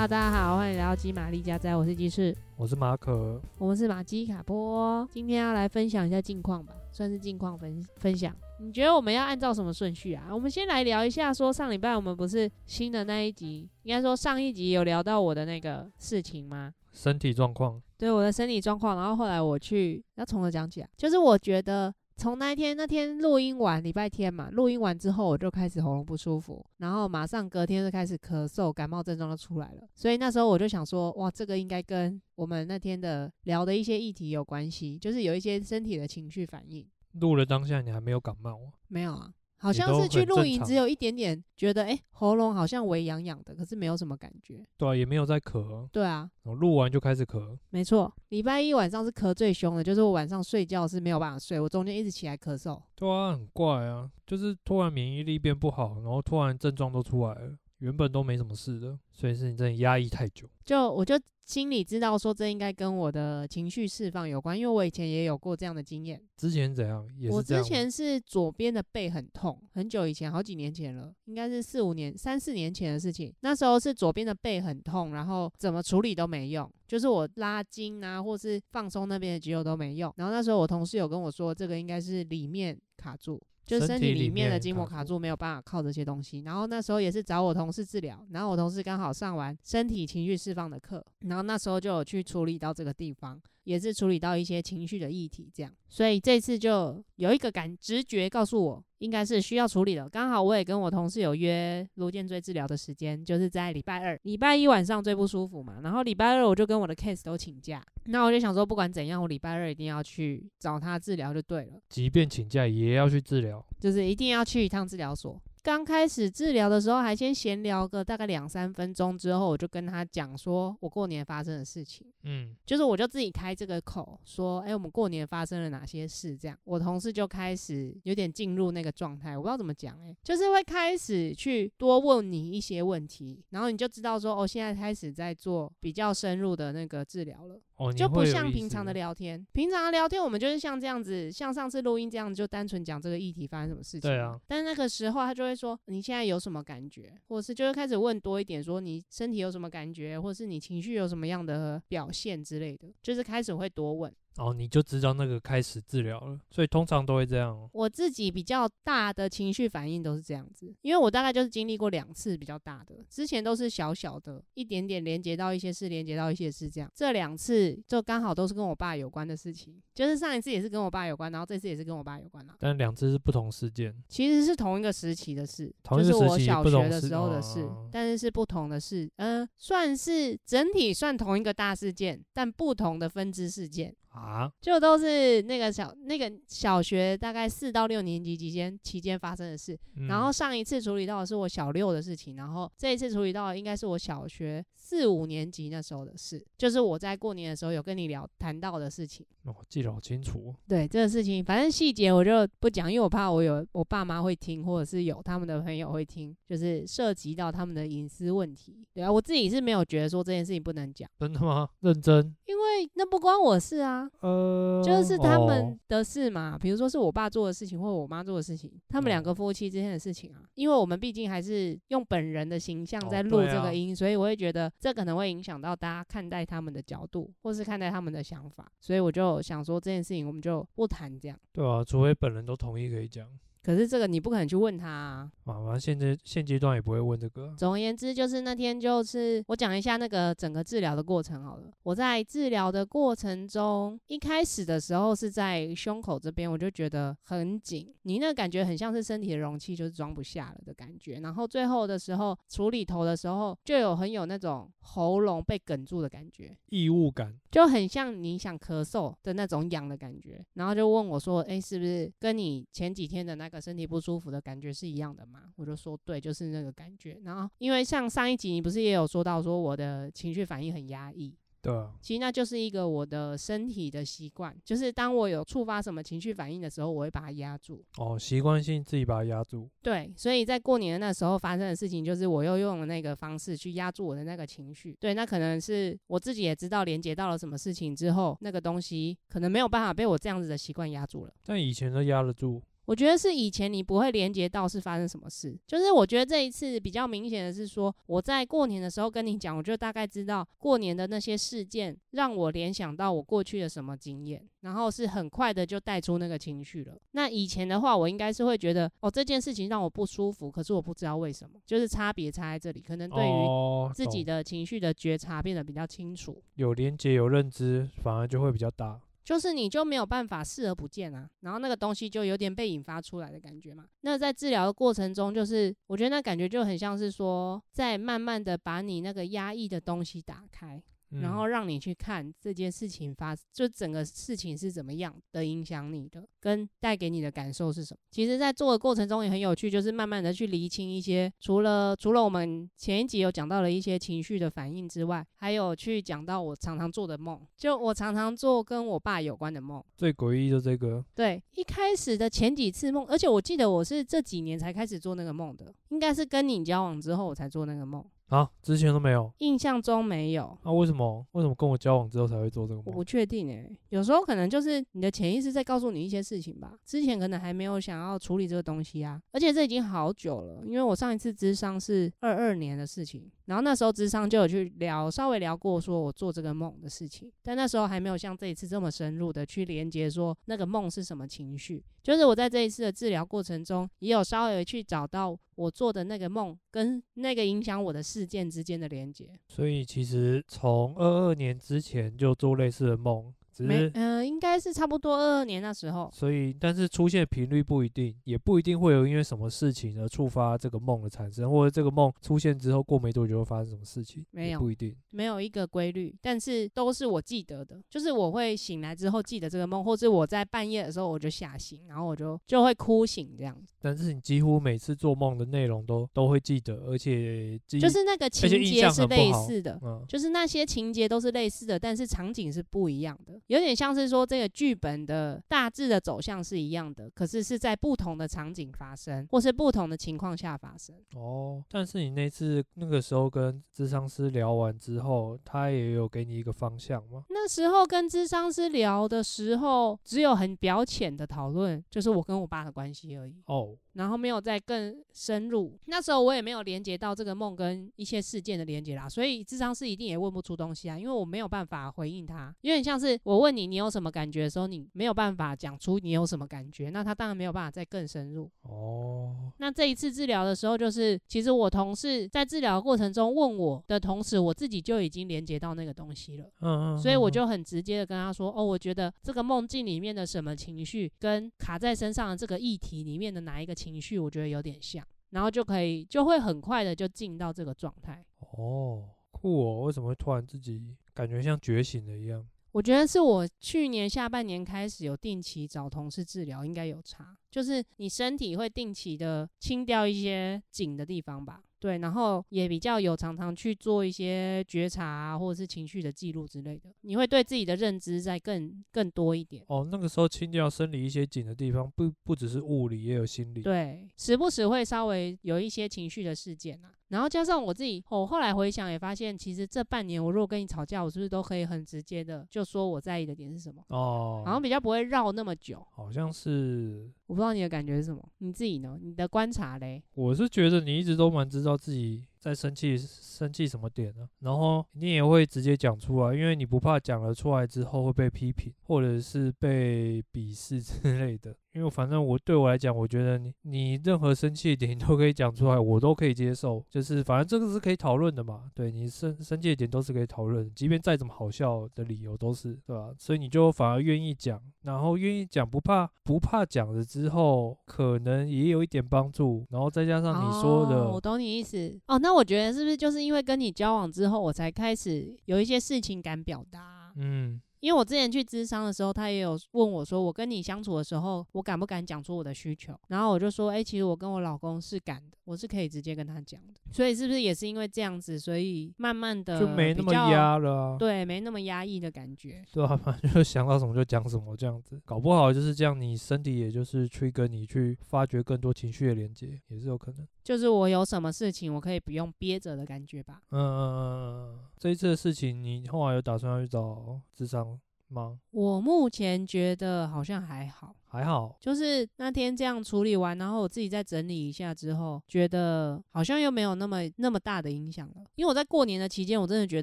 大家好，欢迎来到鸡玛丽家宅，我是鸡翅，我是马可，我们是马基卡波，今天要来分享一下近况吧，算是近况分分享。你觉得我们要按照什么顺序啊？我们先来聊一下，说上礼拜我们不是新的那一集，应该说上一集有聊到我的那个事情吗？身体状况，对，我的身体状况，然后后来我去要从何讲起来，就是我觉得。从那一天那天录音完，礼拜天嘛，录音完之后我就开始喉咙不舒服，然后马上隔天就开始咳嗽，感冒症状就出来了。所以那时候我就想说，哇，这个应该跟我们那天的聊的一些议题有关系，就是有一些身体的情绪反应。录了当下你还没有感冒啊？没有啊。好像是去露营，只有一点点觉得，哎、欸，喉咙好像微痒痒的，可是没有什么感觉。对啊，也没有在咳。对啊，我录完就开始咳。没错，礼拜一晚上是咳最凶的，就是我晚上睡觉是没有办法睡，我中间一直起来咳嗽。对啊，很怪啊，就是突然免疫力变不好，然后突然症状都出来了，原本都没什么事的，所以是你真的压抑太久。就我就。心里知道说这应该跟我的情绪释放有关，因为我以前也有过这样的经验。之前怎样？也是。我之前是左边的背很痛，很久以前，好几年前了，应该是四五年、三四年前的事情。那时候是左边的背很痛，然后怎么处理都没用，就是我拉筋啊，或是放松那边的肌肉都没用。然后那时候我同事有跟我说，这个应该是里面卡住。就是身体里面的筋膜卡住，没有办法靠这些东西。然后那时候也是找我同事治疗，然后我同事刚好上完身体情绪释放的课，然后那时候就有去处理到这个地方。也是处理到一些情绪的议题，这样，所以这次就有一个感直觉告诉我，应该是需要处理的。刚好我也跟我同事有约颅颈椎治疗的时间，就是在礼拜二、礼拜一晚上最不舒服嘛，然后礼拜二我就跟我的 case 都请假，那我就想说，不管怎样，我礼拜二一定要去找他治疗就对了。即便请假也要去治疗，就是一定要去一趟治疗所。刚开始治疗的时候，还先闲聊个大概两三分钟，之后我就跟他讲说我过年发生的事情，嗯，就是我就自己开这个口说，哎，我们过年发生了哪些事？这样，我同事就开始有点进入那个状态，我不知道怎么讲，哎，就是会开始去多问你一些问题，然后你就知道说，哦，现在开始在做比较深入的那个治疗了。哦、就不像平常的聊天，平常的聊天我们就是像这样子，像上次录音这样，就单纯讲这个议题发生什么事情。对啊。但是那个时候他就会说，你现在有什么感觉，或者是就会开始问多一点，说你身体有什么感觉，或者是你情绪有什么样的表现之类的，就是开始会多问。哦，你就知道那个开始治疗了，所以通常都会这样。我自己比较大的情绪反应都是这样子，因为我大概就是经历过两次比较大的，之前都是小小的，一点点连接到一些事，连接到一些事这样。这两次就刚好都是跟我爸有关的事情，就是上一次也是跟我爸有关，然后这次也是跟我爸有关了。但两次是不同事件，其实是同一个时期的事，就是我小学的时候的事，但是是不同的事，嗯、呃，算是整体算同一个大事件，但不同的分支事件。啊，就都是那个小那个小学大概四到六年级期间期间发生的事，嗯，然后上一次处理到的是我小六的事情，然后这一次处理到的应该是我小学四五年级那时候的事，就是我在过年的时候有跟你聊谈到的事情。哦，记得好清楚。对，这个事情，反正细节我就不讲，因为我怕我有我爸妈会听，或者是有他们的朋友会听，就是涉及到他们的隐私问题。对啊，我自己是没有觉得说这件事情不能讲。真的吗？认真？因为那不关我事啊。呃，就是他们的事嘛，比如说是我爸做的事情，或者我妈做的事情，他们两个夫妻之间的事情啊。因为我们毕竟还是用本人的形象在录这个音，所以我会觉得这可能会影响到大家看待他们的角度，或是看待他们的想法，所以我就想说这件事情我们就不谈这样。对啊，除非本人都同意可以讲。可是这个你不可能去问他啊，啊，反正现在现阶段也不会问这个。总而言之，就是那天就是我讲一下那个整个治疗的过程好了。我在治疗的过程中，一开始的时候是在胸口这边，我就觉得很紧，你那感觉很像是身体的容器就是装不下了的感觉。然后最后的时候处理头的时候，就有很有那种喉咙被哽住的感觉，异物感，就很像你想咳嗽的那种痒的感觉。然后就问我说：“哎，是不是跟你前几天的那个？”身体不舒服的感觉是一样的吗？我就说对，就是那个感觉。然后因为像上一集你不是也有说到说我的情绪反应很压抑，对，其实那就是一个我的身体的习惯，就是当我有触发什么情绪反应的时候，我会把它压住。哦，习惯性自己把它压住。对，所以在过年的那时候发生的事情，就是我又用了那个方式去压住我的那个情绪。对，那可能是我自己也知道连接到了什么事情之后，那个东西可能没有办法被我这样子的习惯压住了。但以前都压得住。我觉得是以前你不会连接到是发生什么事，就是我觉得这一次比较明显的是说，我在过年的时候跟你讲，我就大概知道过年的那些事件让我联想到我过去的什么经验，然后是很快的就带出那个情绪了。那以前的话，我应该是会觉得哦，这件事情让我不舒服，可是我不知道为什么，就是差别差在这里，可能对于自己的情绪的觉察变得比较清楚，哦、有连接有认知，反而就会比较大。就是你就没有办法视而不见啊，然后那个东西就有点被引发出来的感觉嘛。那在治疗的过程中，就是我觉得那感觉就很像是说，在慢慢的把你那个压抑的东西打开。然后让你去看这件事情发，就整个事情是怎么样的影响你的，跟带给你的感受是什么。其实，在做的过程中也很有趣，就是慢慢的去厘清一些，除了除了我们前一集有讲到了一些情绪的反应之外，还有去讲到我常常做的梦，就我常常做跟我爸有关的梦。最诡异就这个，对，一开始的前几次梦，而且我记得我是这几年才开始做那个梦的，应该是跟你交往之后我才做那个梦。啊，之前都没有，印象中没有。那、啊、为什么？为什么跟我交往之后才会做这个梦？我不确定诶、欸，有时候可能就是你的潜意识在告诉你一些事情吧。之前可能还没有想要处理这个东西啊，而且这已经好久了，因为我上一次智商是二二年的事情，然后那时候智商就有去聊，稍微聊过说我做这个梦的事情，但那时候还没有像这一次这么深入的去连接说那个梦是什么情绪。就是我在这一次的治疗过程中，也有稍微去找到我做的那个梦跟那个影响我的事件之间的连接。所以其实从二二年之前就做类似的梦。没，嗯、呃，应该是差不多二二年那时候。所以，但是出现频率不一定，也不一定会有因为什么事情而触发这个梦的产生，或者这个梦出现之后过没多久会发生什么事情，没有，不一定，没有一个规律，但是都是我记得的，就是我会醒来之后记得这个梦，或者我在半夜的时候我就吓醒，然后我就就会哭醒这样子。但是你几乎每次做梦的内容都都会记得，而且就是那个情节是类似的，嗯，就是那些情节都是类似的，但是场景是不一样的。有点像是说，这个剧本的大致的走向是一样的，可是是在不同的场景发生，或是不同的情况下发生。哦，但是你那次那个时候跟智商师聊完之后，他也有给你一个方向吗？那时候跟智商师聊的时候，只有很表浅的讨论，就是我跟我爸的关系而已。哦。然后没有再更深入，那时候我也没有连接到这个梦跟一些事件的连接啦，所以智商是一定也问不出东西啊，因为我没有办法回应他，有点像是我问你，你有什么感觉的时候，你没有办法讲出你有什么感觉，那他当然没有办法再更深入。哦，那这一次治疗的时候，就是其实我同事在治疗过程中问我的同时，我自己就已经连接到那个东西了。嗯嗯，嗯，所以我就很直接的跟他说，哦，我觉得这个梦境里面的什么情绪，跟卡在身上的这个议题里面的哪一个情绪，我觉得有点像，然后就可以就会很快的就进到这个状态。哦，酷哦！为什么会突然自己感觉像觉醒了一样？我觉得是我去年下半年开始有定期找同事治疗，应该有差，就是你身体会定期的清掉一些紧的地方吧。对，然后也比较有常常去做一些觉察啊，或者是情绪的记录之类的，你会对自己的认知再更更多一点。哦，那个时候清掉生理一些紧的地方，不不只是物理，也有心理。对，时不时会稍微有一些情绪的事件啊。然后加上我自己，我、哦、后来回想也发现，其实这半年我如果跟你吵架，我是不是都可以很直接的就说我在意的点是什么？哦，好像比较不会绕那么久。好像是，我不知道你的感觉是什么，你自己呢？你的观察嘞？我是觉得你一直都蛮知道自己在生气，生气什么点呢？然后你也会直接讲出来，因为你不怕讲了出来之后会被批评，或者是被鄙视之类的。因为反正我对我来讲，我觉得你你任何生气的点 你都可以讲出来，我都可以接受。就是反正这个是可以讨论的嘛，对你生生气的点都是可以讨论，即便再怎么好笑的理由都是，对吧？所以你就反而愿意讲，然后愿意讲，不怕不怕讲了之后，可能也有一点帮助。然后再加上你说的，哦，我懂你意思。哦，那我觉得是不是就是因为跟你交往之后，我才开始有一些事情敢表达？嗯。因为我之前去咨商的时候，他也有问我说，我跟你相处的时候，我敢不敢讲出我的需求？然后我就说，哎，其实我跟我老公是敢的，我是可以直接跟他讲的。所以是不是也是因为这样子，所以慢慢的就没那么压了啊？对，没那么压抑的感觉。对啊，反正就想到什么就讲什么这样子，搞不好就是这样，你身体也就是去跟你去发掘更多情绪的连接，也是有可能。就是我有什么事情，我可以不用憋着的感觉吧。嗯嗯嗯嗯，这一次的事情，你后来有打算要去找智商吗？我目前觉得好像还好。还好，就是那天这样处理完，然后我自己再整理一下之后，觉得好像又没有那么那么大的影响了。因为我在过年的期间，我真的觉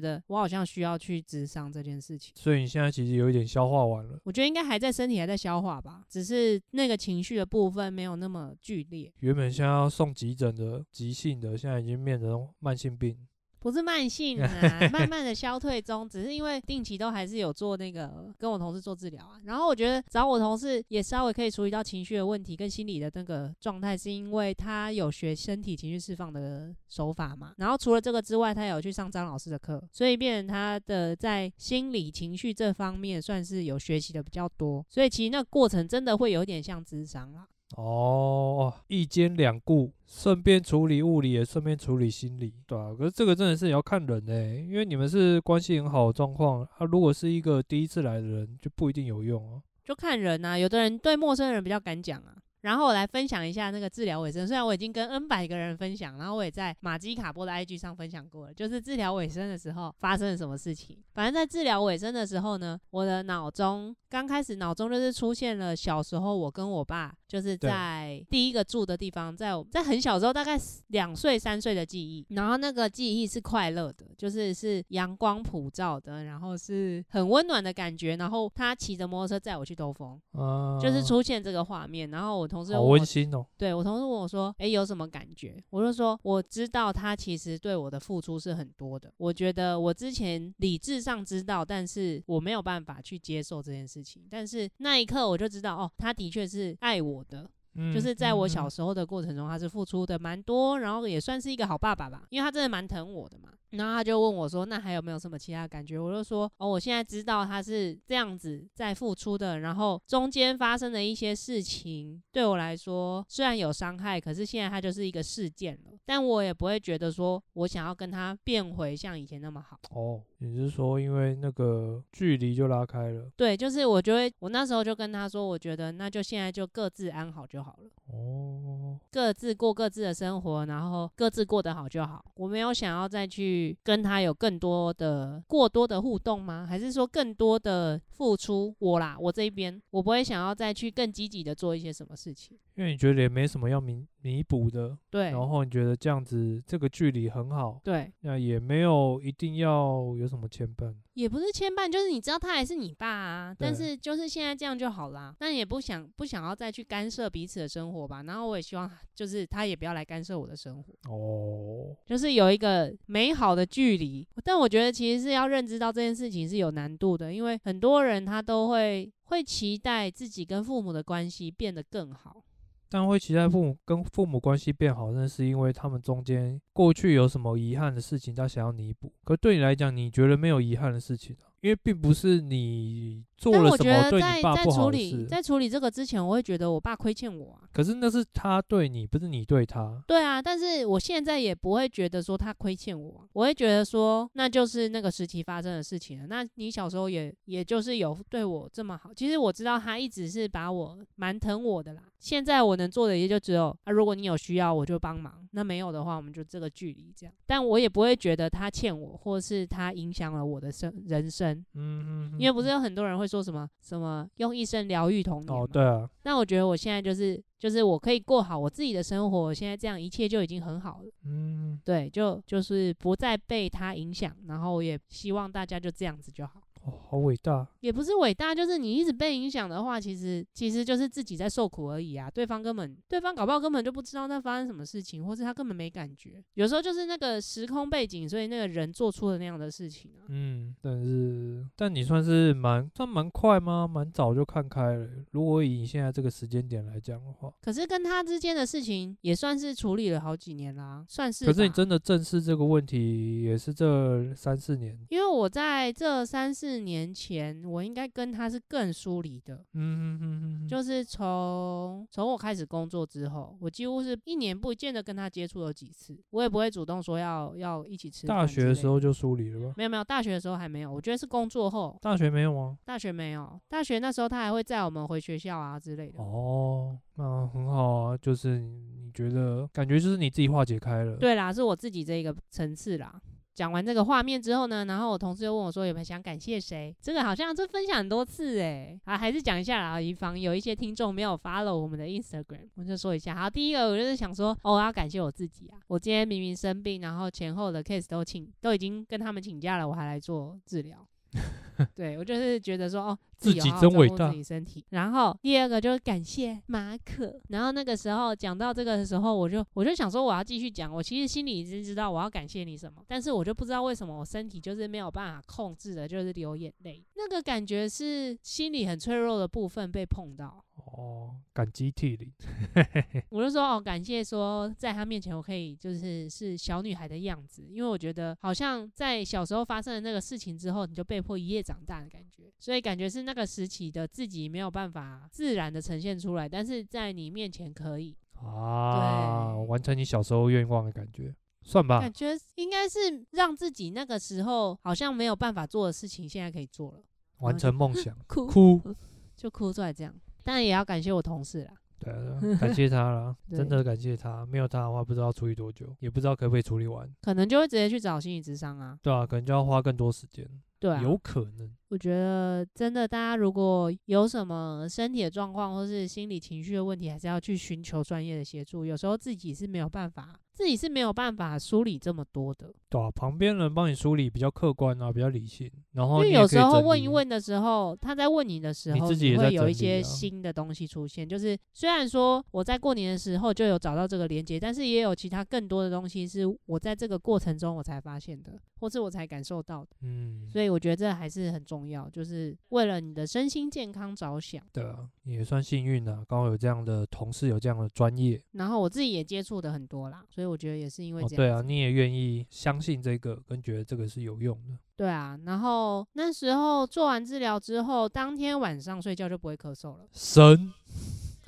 得我好像需要去智商这件事情。所以你现在其实有一点消化完了。我觉得应该还在身体还在消化吧，只是那个情绪的部分没有那么剧烈。原本现在要送急诊的急性的，现在已经变成慢性病。不是慢性 啊，慢慢的消退中，只是因为定期都还是有做那个跟我同事做治疗啊。然后我觉得找我同事也稍微可以处理到情绪的问题跟心理的那个状态，是因为他有学身体情绪释放的手法嘛。然后除了这个之外，他有去上张老师的课，所以变成他的在心理情绪这方面算是有学习的比较多。所以其实那过程真的会有点像智商啦。哦，一兼两顾，顺便处理物理，也顺便处理心理，对啊，可是这个真的是也要看人呢，因为你们是关系很好的状况，他、如果是一个第一次来的人，就不一定有用哦、就看人呐、啊，有的人对陌生人比较敢讲啊。然后我来分享一下那个治疗尾声，虽然我已经跟 N 百个人分享，然后我也在马基卡波的 IG 上分享过了，就是治疗尾声的时候发生了什么事情。反正在治疗尾声的时候呢，我的脑中刚开始脑中就是出现了小时候我跟我爸就是在第一个住的地方，在在很小时候大概两岁三岁的记忆，然后那个记忆是快乐的，就是是阳光普照的，然后是很温暖的感觉，然后他骑着摩托车载我去兜风，嗯，就是出现这个画面，然后我。同事好温馨哦。对，我同事问我说：“诶，有什么感觉？”我就说：“我知道他其实对我的付出是很多的。我觉得我之前理智上知道，但是我没有办法去接受这件事情。但是那一刻我就知道，哦，他的确是爱我的。”就是在我小时候的过程中，他是付出的蛮多，然后也算是一个好爸爸吧，因为他真的蛮疼我的嘛。然后他就问我说：“那还有没有什么其他感觉？”我就说：“哦，我现在知道他是这样子在付出的，然后中间发生的一些事情对我来说虽然有伤害，可是现在他就是一个事件了，但我也不会觉得说我想要跟他变回像以前那么好。”哦，也就是说因为那个距离就拉开了？对，就是我就会，我那时候就跟他说，我觉得那就现在就各自安好就好。好了哦，各自过各自的生活，然后各自过得好就好。我没有想要再去跟他有更多的过多的互动吗？还是说更多的付出？我啦，我这一边，我不会想要再去更积极的做一些什么事情。因为你觉得也没什么要弥弥补的，对。然后你觉得这样子这个距离很好，对。那也没有一定要有什么牵绊。也不是牵绊，就是你知道他还是你爸啊，但是就是现在这样就好啦。但也不想不想要再去干涉彼此的生活吧。然后我也希望就是他也不要来干涉我的生活。哦，就是有一个美好的距离。但我觉得其实是要认知到这件事情是有难度的，因为很多人他都会会期待自己跟父母的关系变得更好。但会期待父母跟父母关系变好，那是因为他们中间过去有什么遗憾的事情，他想要弥补。可对你来讲，你觉得没有遗憾的事情啊？因为并不是你做了什么对你爸不好的事。在处理这个之前，我会觉得我爸亏欠我啊。可是那是他对你，不是你对他。对啊，但是我现在也不会觉得说他亏欠我，我会觉得说那就是那个时期发生的事情了。那你小时候也也就是有对我这么好，其实我知道他一直是把我蛮疼我的啦。现在我能做的也就只有啊，如果你有需要我就帮忙，那没有的话我们就这个距离这样。但我也不会觉得他欠我，或是他影响了我的生人生。嗯嗯，因为不是有很多人会说什么什么用一生疗愈童年哦，对啊。那我觉得我现在就是就是我可以过好我自己的生活，现在这样一切就已经很好了。嗯，对，就就是不再被他影响，然后也希望大家就这样子就好。哦，好伟大，也不是伟大，就是你一直被影响的话，其实其实就是自己在受苦而已啊。对方根本，对方搞不好根本就不知道那发生什么事情，或是他根本没感觉。有时候就是那个时空背景，所以那个人做出了那样的事情啊。嗯，但是，但你算是蛮算蛮快吗？蛮早就看开了。如果以你现在这个时间点来讲的话，可是跟他之间的事情也算是处理了好几年啦，算是。可是你真的正视这个问题，也是这三四年。因为我在这三四。四年前，我应该跟他是更疏离的。嗯嗯嗯嗯，就是从从我开始工作之后，我几乎是一年不见得跟他接触了几次，我也不会主动说要要一起吃饭。大学的时候就疏离了吧？没有没有，大学的时候还没有。我觉得是工作后。大学没有吗？大学没有，大学那时候他还会载我们回学校啊之类的。哦，那很好啊，就是你觉得感觉就是你自己化解开了。对啦，是我自己这一个层次啦。讲完这个画面之后呢，然后我同事又问我说有没有想感谢谁？这个好像这分享很多次诶，啊，还是讲一下啦，以防有一些听众没有 follow 我们的 Instagram，我就说一下。好，第一个我就是想说，哦，我要感谢我自己啊，我今天明明生病，然后前后的 case 都请都已经跟他们请假了，我还来做治疗。对，我就是觉得说，哦，自己，真伟大，自己身体。然后第二个就是感谢马可。然后那个时候讲到这个的时候，我就我就想说，我要继续讲。我其实心里已经知道我要感谢你什么，但是我就不知道为什么我身体就是没有办法控制的，就是流眼泪。那个感觉是心里很脆弱的部分被碰到。哦，感激涕零。我就说哦，感谢说在他面前我可以就是是小女孩的样子，因为我觉得好像在小时候发生的那个事情之后，你就被迫一夜长大的感觉，所以感觉是那个时期的自己没有办法自然的呈现出来，但是在你面前可以啊，完成你小时候愿望的感觉，算吧。感觉应该是让自己那个时候好像没有办法做的事情，现在可以做了，完成梦想，哭哭就哭出来这样。但也要感谢我同事啦，对啊，感谢他啦，真的感谢他，没有他的话，不知道处理多久，也不知道可不可以处理完，可能就会直接去找心理咨商啊，对啊，可能就要花更多时间，对啊，有可能。我觉得真的，大家如果有什么身体的状况，或是心理情绪的问题，还是要去寻求专业的协助。有时候自己是没有办法，自己是没有办法梳理这么多的。对啊，旁边人帮你梳理比较客观啊，比较理性。然后因为有时候问一问的时候，他在问你的时候，你自己也会有一些新的东西出现。就是虽然说我在过年的时候就有找到这个连接，但是也有其他更多的东西是我在这个过程中我才发现的，或是我才感受到的。嗯，所以我觉得这还是很重要，就是。为了你的身心健康着想，对啊，也算幸运的，刚好有这样的同事，有这样的专业。然后我自己也接触的很多啦，所以我觉得也是因为这样。哦，对啊，你也愿意相信这个，跟觉得这个是有用的。对啊，然后那时候做完治疗之后，当天晚上睡觉就不会咳嗽了。神。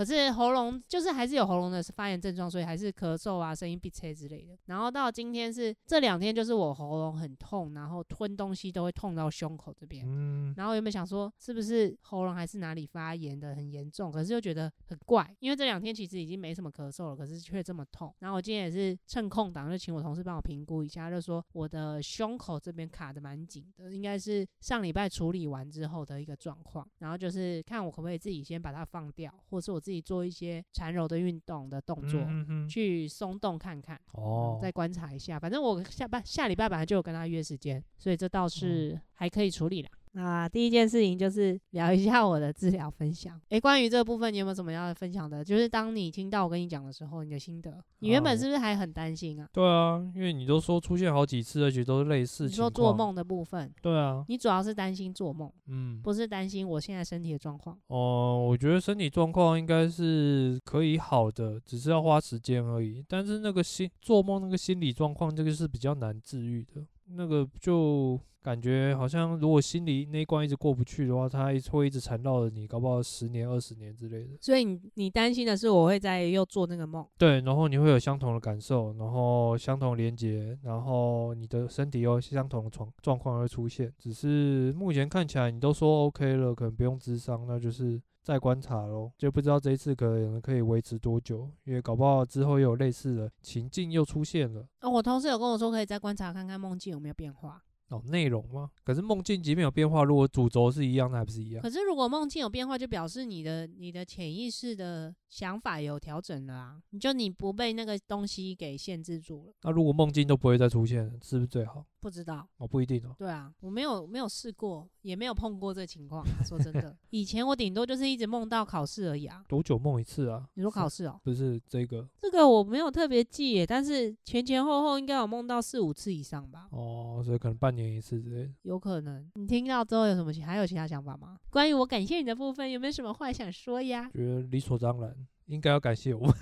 可是喉咙就是还是有喉咙的发炎症状，所以还是咳嗽啊、声音闭塞之类的。然后到今天是这两天，就是我喉咙很痛，然后吞东西都会痛到胸口这边。嗯。然后有没有想说是不是喉咙还是哪里发炎的很严重？可是又觉得很怪，因为这两天其实已经没什么咳嗽了，可是却这么痛。然后我今天也是趁空档就请我同事帮我评估一下，就说我的胸口这边卡的蛮紧的，应该是上礼拜处理完之后的一个状况。然后就是看我可不可以自己先把它放掉，或是我自己。自己做一些缠柔的运动的动作，嗯、哼哼去松动看看，哦、嗯，再观察一下。反正我下班下礼拜本来就有跟他约时间，所以这倒是还可以处理啦。那第一件事情就是聊一下我的治疗分享。诶、欸，关于这个部分，你有没有什么要分享的？就是当你听到我跟你讲的时候，你的心得。你原本是不是还很担心啊？对啊，因为你都说出现好几次，而且都是类似。你说做梦的部分。对啊。你主要是担心做梦，嗯，不是担心我现在身体的状况。哦、呃，我觉得身体状况应该是可以好的，只是要花时间而已。但是那个心做梦那个心理状况，这个是比较难治愈的。那个就。感觉好像，如果心里那一关一直过不去的话，它会一直缠绕着你，搞不好十年、二十年之类的。所以你你担心的是我会在又做那个梦？对，然后你会有相同的感受，然后相同连接，然后你的身体有相同的状状况会出现。只是目前看起来你都说 OK 了，可能不用智商，那就是再观察咯。就不知道这一次可能可以维持多久，因为搞不好之后又有类似的情境又出现了。哦，我同事有跟我说，可以再观察看看梦境有没有变化。哦，内容吗？可是梦境即便有变化，如果主轴是一样，的还不是一样？可是如果梦境有变化，就表示你的你的潜意识的想法有调整了啊！你就你不被那个东西给限制住了。那如果梦境都不会再出现，是不是最好？不知道，哦，不一定哦。对啊，我没有没有试过，也没有碰过这情况啊。说真的，以前我顶多就是一直梦到考试而已啊。多久梦一次啊？你说考试哦？不是这个，这个我没有特别记耶，但是前前后后应该有梦到四五次以上吧。哦，所以可能半年一次之类的。有可能。你听到之后有什么还有其他想法吗？关于我感谢你的部分，有没有什么话想说呀？觉得理所当然，应该要感谢我。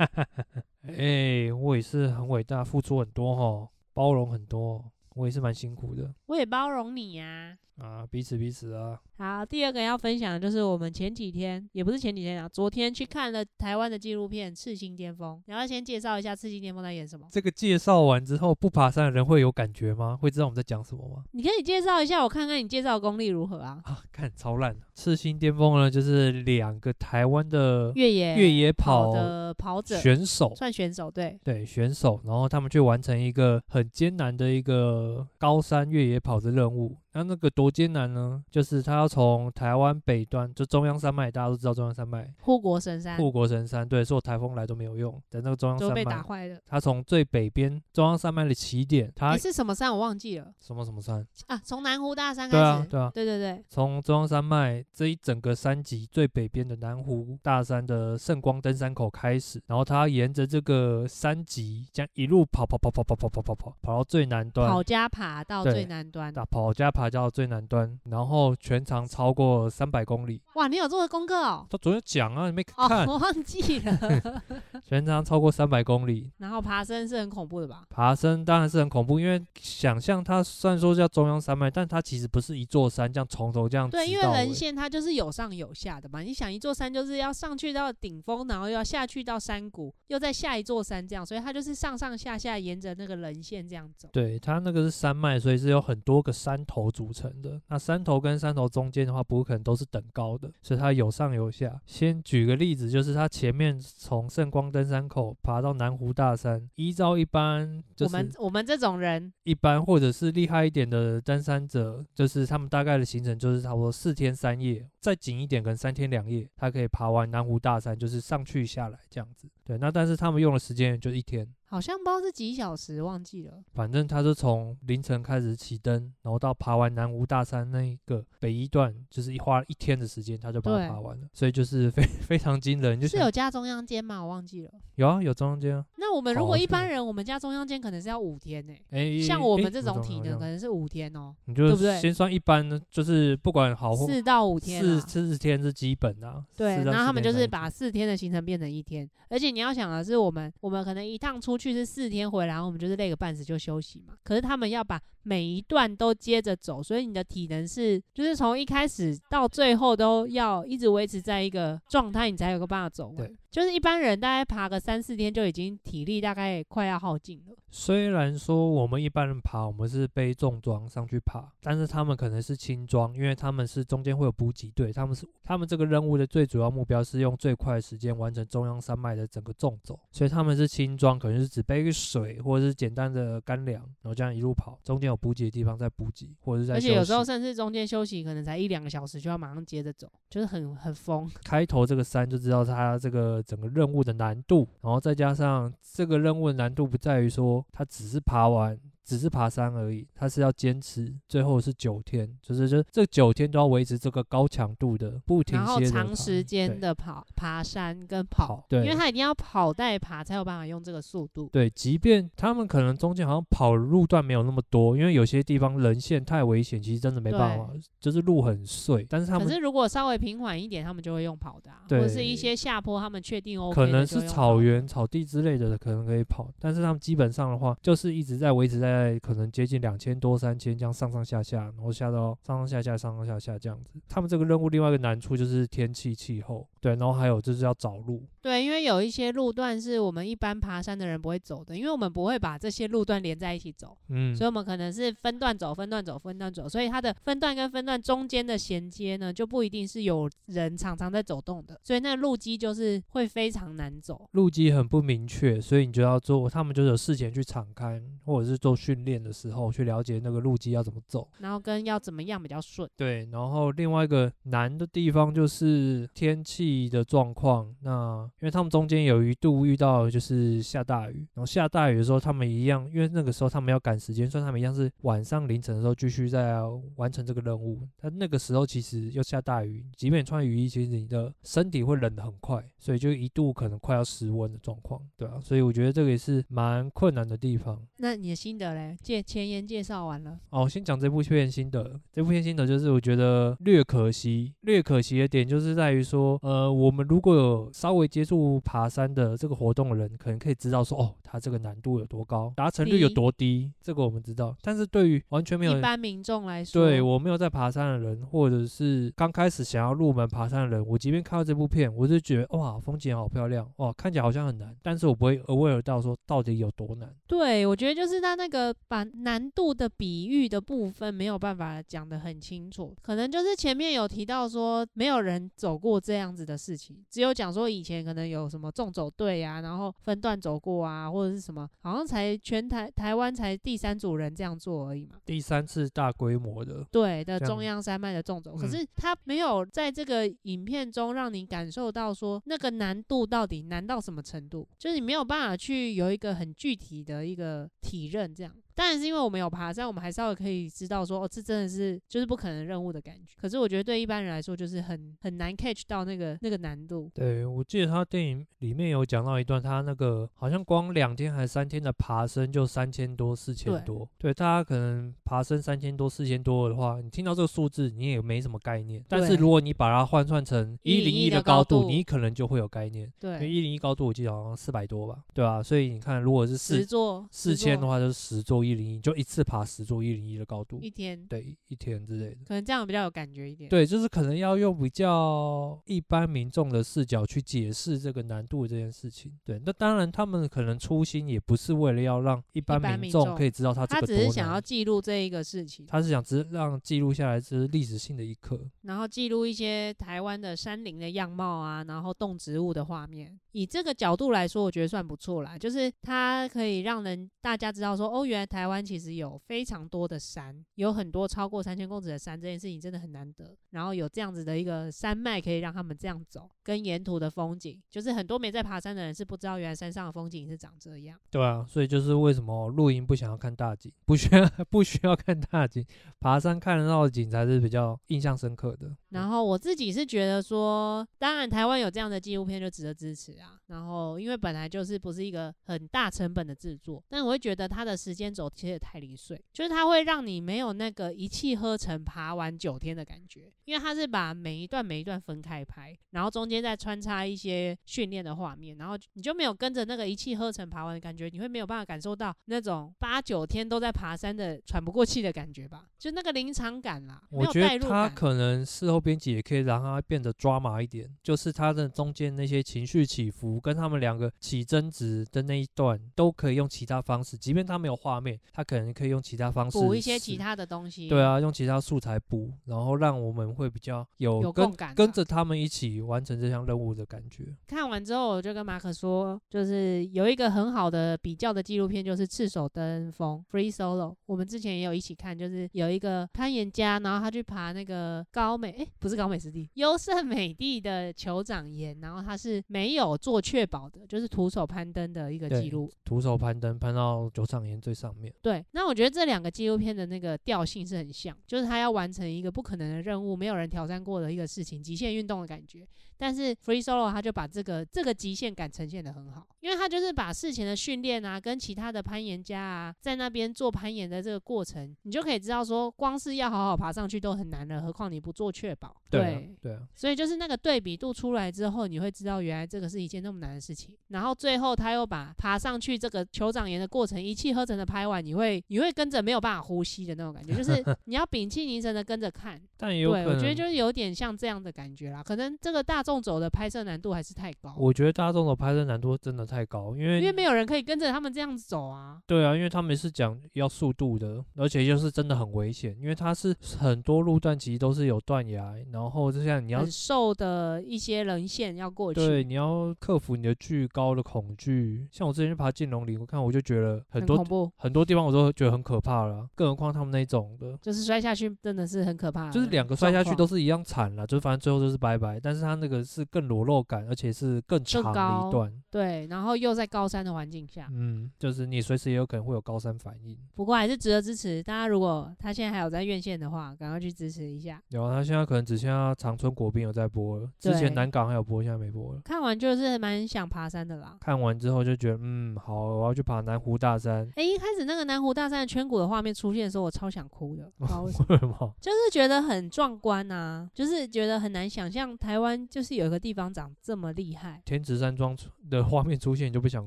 哎、欸，我也是很伟大，付出很多哈。包容很多，我也是蛮辛苦的。我也包容你呀、啊，彼此彼此啊。好，第二个要分享的就是我们前几天，也不是前几天啊，昨天去看了台湾的纪录片《赤心巅峰》。你要先介绍一下《赤心巅峰》在演什么？这个介绍完之后，不爬山的人会有感觉吗？会知道我们在讲什么吗？你可以介绍一下，我看看你介绍的功力如何啊？啊，看超烂的。赤心巅峰呢，就是两个台湾的越野越野跑的跑者选手，算选手对对选手，然后他们去完成一个很艰难的一个高山越野跑的任务。那那个多艰难呢？就是他要从台湾北端，就中央山脉，大家都知道中央山脉，护国神山，护国神山，对，说台风来都没有用的那个中央山脉，都被打坏了。他从最北边中央山脉的起点，他是什么山？我忘记了。什么什么山啊？从南湖大山开始。对啊，对啊，对对对。从中央山脉这一整个山脊最北边的南湖大山的圣光登山口开始，然后他沿着这个山脊，这样一路跑跑跑跑跑跑跑跑跑，跑到最南端，跑加爬到最南端，打跑加爬到最南端。然后全长超过三百公里，哇！你有做功课哦？他昨天讲啊，你没看？哦、我忘记了。全长超过三百公里，然后爬升是很恐怖的吧？爬升当然是很恐怖，因为想象它虽然说叫中央山脉，但它其实不是一座山，这样从头这样。对，因为人线它就是有上有下的嘛。你想一座山就是要上去到顶峰，然后又要下去到山谷，又在下一座山这样，所以它就是上上下下沿着那个人线这样走。对，它那个是山脉，所以是有很多个山头组成的。那山头跟山头中间的话，不可能都是等高的，所以它有上有下。先举个例子，就是它前面从圣光登山口爬到南湖大山，依照一般就是我们我们这种人，一般或者是厉害一点的登山者，就是他们大概的行程就是差不多四天三夜，再紧一点可能三天两夜，他可以爬完南湖大山，就是上去下来这样子。对，那但是他们用的时间就一天。好像不知道是几小时，忘记了。反正他是从凌晨开始起登，然后到爬完南湖大山那一个北一段，就是一花一天的时间，他就把它爬完了。所以就是非 非常惊人。就是有加中央间吗？我忘记了。有啊，有中央间啊。那我们如果一般人，我们加中央间可能是要五天呢、欸。像我们这种体能，可能是五天哦、喔。你就先算一般呢，就是不管好四到五天，四四天是基本啊。对，然后他们就是把四天的行程变成一天，而且你要想的是，我们我们可能一趟出去是四天回来。然后我们就是累个半死就休息嘛。可是他们要把每一段都接着走，所以你的体能是就是从一开始到最后都要一直维持在一个状态，你才有个办法走完。对，就是一般人大概爬个三四天就已经体力大概快要耗尽了。虽然说我们一般人爬，我们是背重装上去爬，但是他们可能是轻装，因为他们是中间会有补给队，他们是他们这个任务的最主要目标是用最快的时间完成中央山脉的整个纵走，所以他们是轻装，可能是只背个水或者是简单的干粮，然后这样一路跑，中间有补给的地方再补给，或者是在。而且有时候甚至中间休息可能才一两个小时，就要马上接着走，就是很很疯。开头这个山就知道它这个整个任务的难度，然后再加上这个任务的难度不在于说它只是爬。爬完只是爬山而已，他是要坚持，最后是九天，就是就这九天都要维持这个高强度的不停歇的，然后长时间的跑爬山跟跑，跑，对，因为他一定要跑带爬才有办法用这个速度。对，即便他们可能中间好像跑的路段没有那么多，因为有些地方人线太危险，其实真的没办法，就是路很碎。但是他们可是如果稍微平缓一点，他们就会用跑的，啊，或者是一些下坡，他们确定 OK，可能是草原草地之类的可能可以跑，但是他们基本上的话就是一直在维持在。在可能接近两千多、三千这样上上下下，然后下到上上下下、上上下下这样子。他们这个任务另外一个难处就是天气气候，对，然后还有就是要找路。对，因为有一些路段是我们一般爬山的人不会走的，因为我们不会把这些路段连在一起走，嗯，所以我们可能是分段走、分段走、分段走，所以它的分段跟分段中间的衔接呢，就不一定是有人常常在走动的，所以那路基就是会非常难走，路基很不明确，所以你就要做，他们就有事前去敞开或者是做训练的时候去了解那个路基要怎么走，然后跟要怎么样比较顺。对，然后另外一个难的地方就是天气的状况，那。因为他们中间有一度遇到就是下大雨，然后下大雨的时候，他们一样，因为那个时候他们要赶时间，所以他们一样是晚上凌晨的时候继续在完成这个任务。但那个时候其实又下大雨，即便穿雨衣，其实你的身体会冷得很快，所以就一度可能快要失温的状况，对啊，所以我觉得这个也是蛮困难的地方。那你的心得嘞？介前言介绍完了，哦，先讲这部片心得。这部片心得就是我觉得略可惜，略可惜的点就是在于说，呃，我们如果有稍微接触爬山的这个活动的人，可能可以知道说，哦，它这个难度有多高，达成率有多低，这个我们知道。但是对于完全没有一般民众来说，对我没有在爬山的人，或者是刚开始想要入门爬山的人，我即便看到这部片，我就觉得哇，风景好漂亮，哇，看起来好像很难，但是我不会 aware 到说到底有多难。对，我觉得就是他那个把难度的比喻的部分没有办法讲得很清楚，可能就是前面有提到说没有人走过这样子的事情，只有讲说以前可能有什么纵走队啊，然后分段走过啊，或者是什么，好像才全台台湾才第三组人这样做而已嘛。第三次大规模的，对的中央山脉的纵走，可是他没有在这个影片中让你感受到说那个难度到底难到什么程度，就是你没有办法去有一个很具体的一个体认这样。当然是因为我们有爬山，我们还稍微可以知道说，哦，这真的是就是不可能任务的感觉。可是我觉得对一般人来说，就是很很难 catch 到那个那个难度。对，我记得他电影里面有讲到一段，他那个好像光两天还是三天的爬升就三千多、四千多。对，大家可能爬升三千多、四千多的话，你听到这个数字，你也没什么概念。但是如果你把它换算成一零一的高度，你可能就会有概念。对，因为一零一高度我记得好像四百多吧，对吧？所以你看，如果是四十座四千的话，就是十座一零一，就一次。爬十座一零一的高度，一天，对，一天之类的，可能这样比较有感觉一点。对，就是可能要用比较一般民众的视角去解释这个难度这件事情。对，那当然他们可能初心也不是为了要让一般民众可以知道他这个他只是想要记录这一个事情，他是想只让记录下来这是历史性的一刻，然后记录一些台湾的山林的样貌啊，然后动植物的画面。以这个角度来说，我觉得算不错啦，就是它可以让人大家知道说，哦，原来台湾其实有。非常多的山，有很多超过三千公尺的山，这件事情真的很难得。然后有这样子的一个山脉，可以让他们这样走，跟沿途的风景，就是很多没在爬山的人是不知道，原来山上的风景是长这样。对啊，所以就是为什么露营不想要看大景，不需要 不需要看大景，爬山看得到的景才是比较印象深刻的。然后我自己是觉得说，当然台湾有这样的纪录片就值得支持啊。然后因为本来就是不是一个很大成本的制作，但我会觉得它的时间轴其实也太零碎。就是它会让你没有那个一气呵成爬完九天的感觉，因为它是把每一段每一段分开拍，然后中间再穿插一些训练的画面，然后你就没有跟着那个一气呵成爬完的感觉，你会没有办法感受到那种八九天都在爬山的喘不过气的感觉吧？就那个临场感啦。我觉得它可能事后编辑也可以让它变得抓马一点，就是它的中间那些情绪起伏跟他们两个起争执的那一段，都可以用其他方式，即便他没有画面，他可能可以用其他方式。补一些其他的东西，对啊，用其他素材补，然后让我们会比较有有共感，跟着他们一起完成这项任务的感觉。看完之后，我就跟马可说，就是有一个很好的比较的纪录片，就是《赤手登峰》（Free Solo）。我们之前也有一起看，就是有一个攀岩家，然后他去爬那个高美，哎，不是高美湿地，优胜美地的酋长岩，然后他是没有做确保的，就是徒手攀登的一个记录。徒手攀登，攀到九场岩最上面。对，那我觉得这两个纪录片的那个调性是很像，就是他要完成一个不可能的任务，没有人挑战过的一个事情，极限运动的感觉。但是 Free Solo 他就把这个这个极限感呈现的很好，因为他就是把事前的训练啊，跟其他的攀岩家啊，在那边做攀岩的这个过程，你就可以知道说，光是要好好爬上去都很难了，何况你不做确保。对对啊，对啊。所以就是那个对比度出来之后，你会知道原来这个是一件那么难的事情。然后最后他又把爬上去这个酋长岩的过程一气呵成的拍完，你会你会跟着没有办法呼吸的那种感觉，就是 你要屏气凝神的跟着看。但也有，对，我觉得就是有点像这样的感觉啦，可能这个大纵走的拍摄。难度还是太高。我觉得大众的拍摄难度真的太高，因为因为没有人可以跟着他们这样子走啊。对啊，因为他们是讲要速度的，而且就是真的很危险，因为它是很多路段其实都是有断崖，然后就像你要很瘦的一些人线要过去，对，你要克服你的巨高的恐惧。像我之前去爬进龙岭，我看我就觉得很多很，很多地方我都觉得很可怕了，更何况他们那种的，就是摔下去真的是很可怕，就是两个摔下去都是一样惨了，就是反正最后就是拜拜。但是他那个是更裸露感，而且是更长的一段，对，然后又在高山的环境下，嗯，就是你随时也有可能会有高山反应。不过还是值得支持，大家如果他现在还有在院线的话，赶快去支持一下。有啊，他现在可能只剩下长春国宾有在播了，之前南港还有播，现在没播了。看完就是蛮想爬山的啦。看完之后就觉得，嗯，好，我要去爬南湖大山。哎、欸，一开始那个南湖大山的圈谷的画面出现的时候，我超想哭的。为什么？就是觉得很壮观啊，就是觉得很难想象台湾就是。就是有一个地方长这么厉害。天池山庄的画面出现，你就不想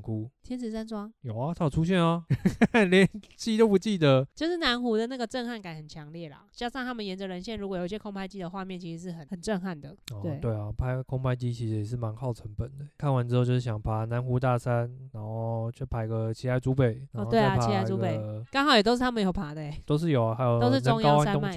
哭？天池山庄有啊，它有出现啊，连记都不记得。就是南湖的那个震撼感很强烈啦，加上他们沿着人线，如果有一些空拍机的画面，其实是很很震撼的。哦，对对啊，拍空拍机其实也是蛮耗成本的。看完之后就是想爬南湖大山，然后去拍个奇莱主北。哦，对啊，奇莱主北刚好也都是他们有爬的，欸，都是有啊，还有都是中央山脉。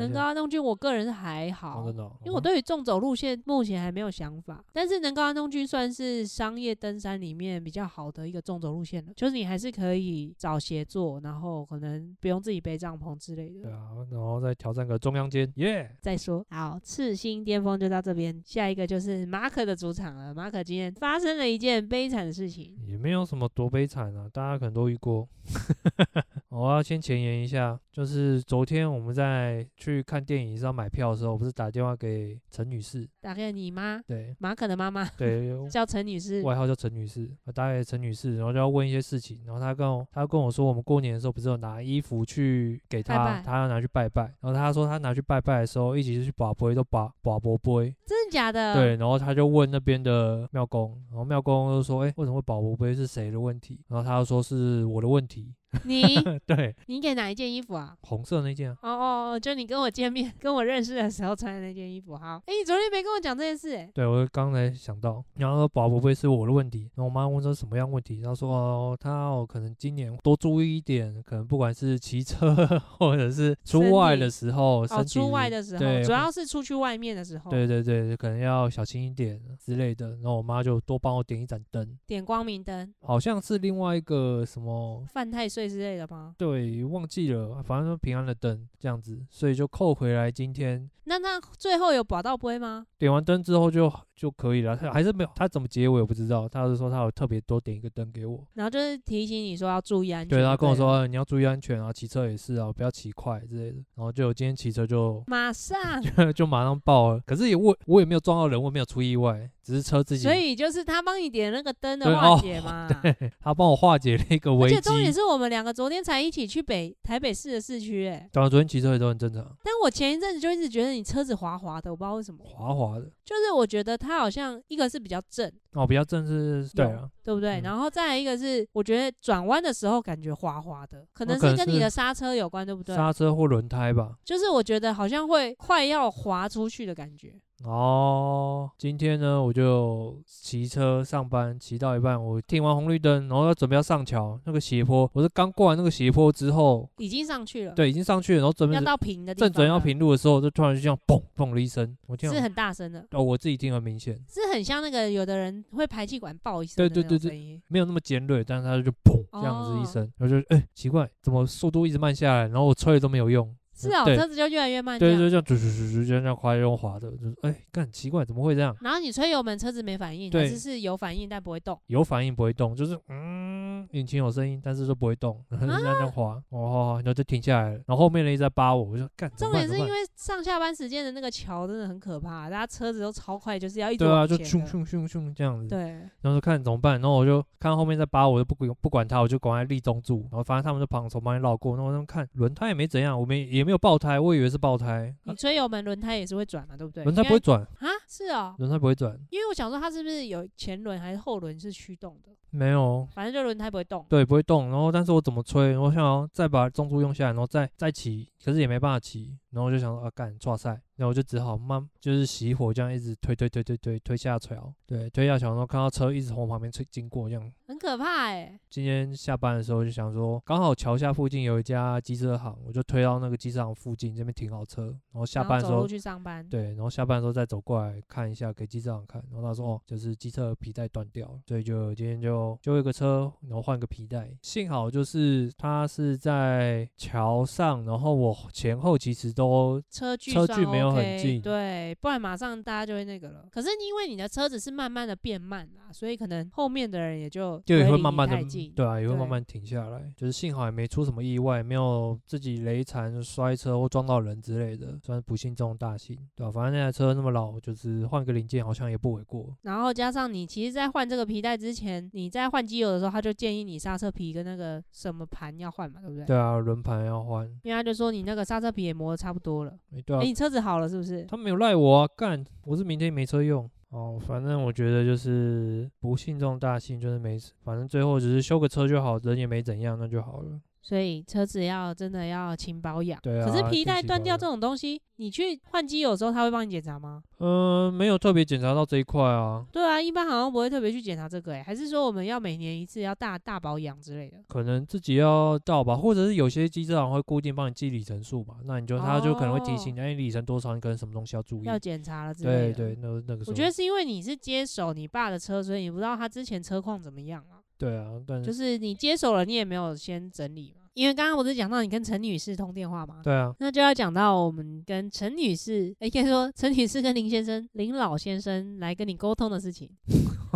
能高安东军，我个人是还好，哦哦，因为我对于纵走路线目前还没有想法。但是能高安东军算是商业登山里面比较好的一个纵走路线了，就是你还是可以找协作，然后可能不用自己背帐篷之类的。对啊，然后再挑战个中央间，耶！再说好，赤心巅峰就到这边，下一个就是马可的主场了。马可今天发生了一件悲惨的事情，也没有什么多悲惨啊，大家可能都遇过。我要先前言一下，就是昨天我们在去看电影是要买票的时候，我不是打电话给陈女士，打给你妈？对，马可的妈妈，对，叫陈女士，外号叫陈女士。我打给陈女士，然后就要问一些事情，然后她跟我，她跟我说，我们过年的时候不是有拿衣服去给她，她要拿去拜拜，然后她说她拿去拜拜的时候，一起去拔杯都拔拔伯杯，真的假的？对，然后她就问那边的庙公，然后庙公就说，哎，为什么会拔伯杯是谁的问题？然后她就说是我的问题。你对，你给哪一件衣服啊？红色那件啊。哦哦，就你跟我见面、跟我认识的时候穿的那件衣服。好，哎、欸，你昨天没跟我讲这件事、对，我刚才想到，然后说宝宝不会是我的问题。然后我妈问说什么样问题？然后说哦，她哦可能今年多注意一点，可能不管是骑车 或者是出外的时候，哦，出外的时候，对，主要是出去外面的时候。对对对，可能要小心一点之类的。然后我妈就多帮我点一盏灯，点光明灯，好像是另外一个什么犯太岁之类的吗？对，忘记了，反正说平安的灯这样子，所以就扣回来今天。那那最后有保到杯吗？点完灯之后就就可以了，他还是没有，他怎么结我也不知道。他是说他有特别多点一个灯给我，然后就是提醒你说要注意安全。对，他跟我说、啊、你要注意安全啊，骑车也是啊，不要骑快之类的。然后就我今天骑车就马上就 就马上爆了，可是也我我也没有撞到人，我没有出意外，只是车自己。所以就是他帮你点那个灯的化解嘛，对，哦、对，他帮我化解了一个危机。而且重点是我们两个昨天才一起去北台北市的市区，哎，当然昨天骑车也都很正常。但我前一阵子就一直觉得你车子滑滑的。我不知道为什么滑滑的，就是我觉得它好像一个是比较正哦，比较正是对啊，对不对？嗯、然后再来一个是，我觉得转弯的时候感觉滑滑的，可能是跟你的刹车有关，对不对？刹车或轮胎吧，就是我觉得好像会快要滑出去的感觉。哦，今天呢，我就骑车上班，骑到一半，我停完红绿灯，然后要准备要上桥，那个斜坡，我是刚过完那个斜坡之后，已经上去了，对，已经上去了，然后准备要到平的地方，正准要平路的时候，就突然就这样嘣嘣的一声，我听是很大声的，哦，我自己听很明显，是很像那个有的人会排气管爆一声，对对对对，没有那么尖锐，但是它就嘣这样子一声，然后就哎、欸、奇怪，怎么速度一直慢下来，然后我吹都没有用。是啊、哦，车子就越来越慢。对对，这样，就就就就这样滑又滑的，就是哎，干奇怪，怎么会这样？然后你吹油门，车子没反应，还是是有反应但不会动？有反应不会动，就是嗯，引擎有声音，但是都不会动，然 后就这样滑，哦，然后就停下来了。然后后面的一直在扒我，我就干。重点是因为上下班时间的那个桥真的很可怕，大家车子都超快，就是要一直对啊，就咻咻咻咻这样子。对。然后就看怎么办，然后我就看后面在扒我，就不管不管他，我就赶快立中柱，然后反正他们就旁从旁边绕过，然后他们看轮胎也没怎样，我们也没有爆胎，我以为。是爆胎，你吹油门，轮胎也是会转嘛，对不对？轮胎不会转啊？是哦，轮胎不会转，因为我想说它是不是有前轮还是后轮是驱动的？没有，反正就轮胎不会动。对，不会动。然后，但是我怎么吹？我想要再把中柱用下来，然后再再骑，可是也没办法骑。然后我就想说啊，干，抓塞。然后我就只好慢，就是熄火，这样一直推推推推推推下桥。对，推下桥，然后看到车一直从我旁边吹经过，这样很可怕哎、欸。今天下班的时候就想说，刚好桥下附近有一家机车行，我就推到那个机车行附近这边停好车，然后下班的时候去上班。对，然后下班的时候再走过来看一下，给机车行看。然后他说哦，就是机车皮带断掉了，所以就今天就就一个车，然后换个皮带。幸好就是它是在桥上，然后我前后其实都车距车距没有很近，对，不然马上大家就会那个了。可是因为你的车子是慢慢的变慢啦，所以可能后面的人也就就也会慢慢的，近对啊，也会慢慢停下来。就是幸好也没出什么意外，没有自己雷残、摔车或撞到人之类的，算是不幸中大幸，对吧？反正那台车那么老，就是换个零件好像也不为过。然后加上你其实，在换这个皮带之前，你在换机油的时候，他就建议你刹车皮跟那个什么盘要换嘛，对不对？对啊，轮盘要换。因为他就说你那个刹车皮也磨得差不多了。欸、对啊。欸、你车子好了是不是？他没有赖我啊，干，我是明天没车用。哦，反正我觉得就是不幸中大幸，就是没事，反正最后只是修个车就好，人也没怎样，那就好了。所以车子要真的要勤保养。对啊。可是皮带断掉这种东西，你去换机油的时候，他会帮你检查吗？嗯、呃，没有特别检查到这一块啊。对啊，一般好像不会特别去检查这个诶、欸，还是说我们要每年一次要大大保养之类的？可能自己要到吧，或者是有些机车行会固定帮你记里程数吧，那你就他就可能会提醒你，哎、哦，里程多少，你可能什么东西要注意，要检查了之类的。对对，那那个时候。我觉得是因为你是接手你爸的车，所以你不知道他之前车况怎么样啊。对啊，但就是你接手了，你也没有先整理嘛。因为刚刚不是讲到你跟陈女士通电话吗？对啊，那就要讲到我们跟陈女士，哎，可以说陈女士跟林先生、林老先生来跟你沟通的事情。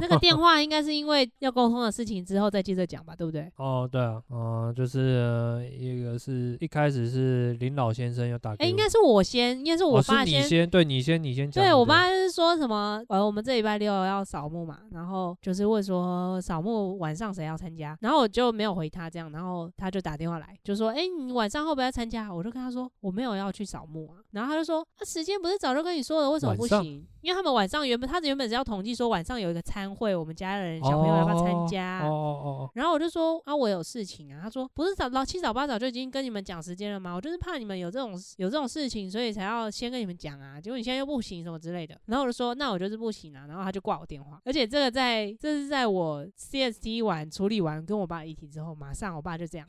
那个电 话应该是因为要沟通的事情之后再接着讲吧，对不对？哦，对啊，嗯，就是一个是一开始是林老先生要打哎，应该是我先，应该是我爸先，哦、你先，对你先，你先讲。对我爸就是说什么，呃，我们这礼拜六要扫墓嘛，然后就是问说扫墓晚上谁要参加，然后我就没有回他这样，然后他就打电话来，就说，哎。你晚上会不会要参加？我就跟他说我没有要去扫墓啊，然后他就说那、啊、时间不是早就跟你说了，为什么不行？因为他们晚上原本他原本是要统计说晚上有一个餐会，我们家人小朋友要不要参加？哦哦哦。然后我就说啊，我有事情啊。他说不是早早七早八早就已经跟你们讲时间了吗？我就是怕你们有这种有这种事情，所以才要先跟你们讲啊。结果你现在又不行什么之类的。然后我就说那我就是不行啊。然后他就挂我电话。而且这个在这是在我 CST 完处理完跟我爸议题之后，马上我爸就这样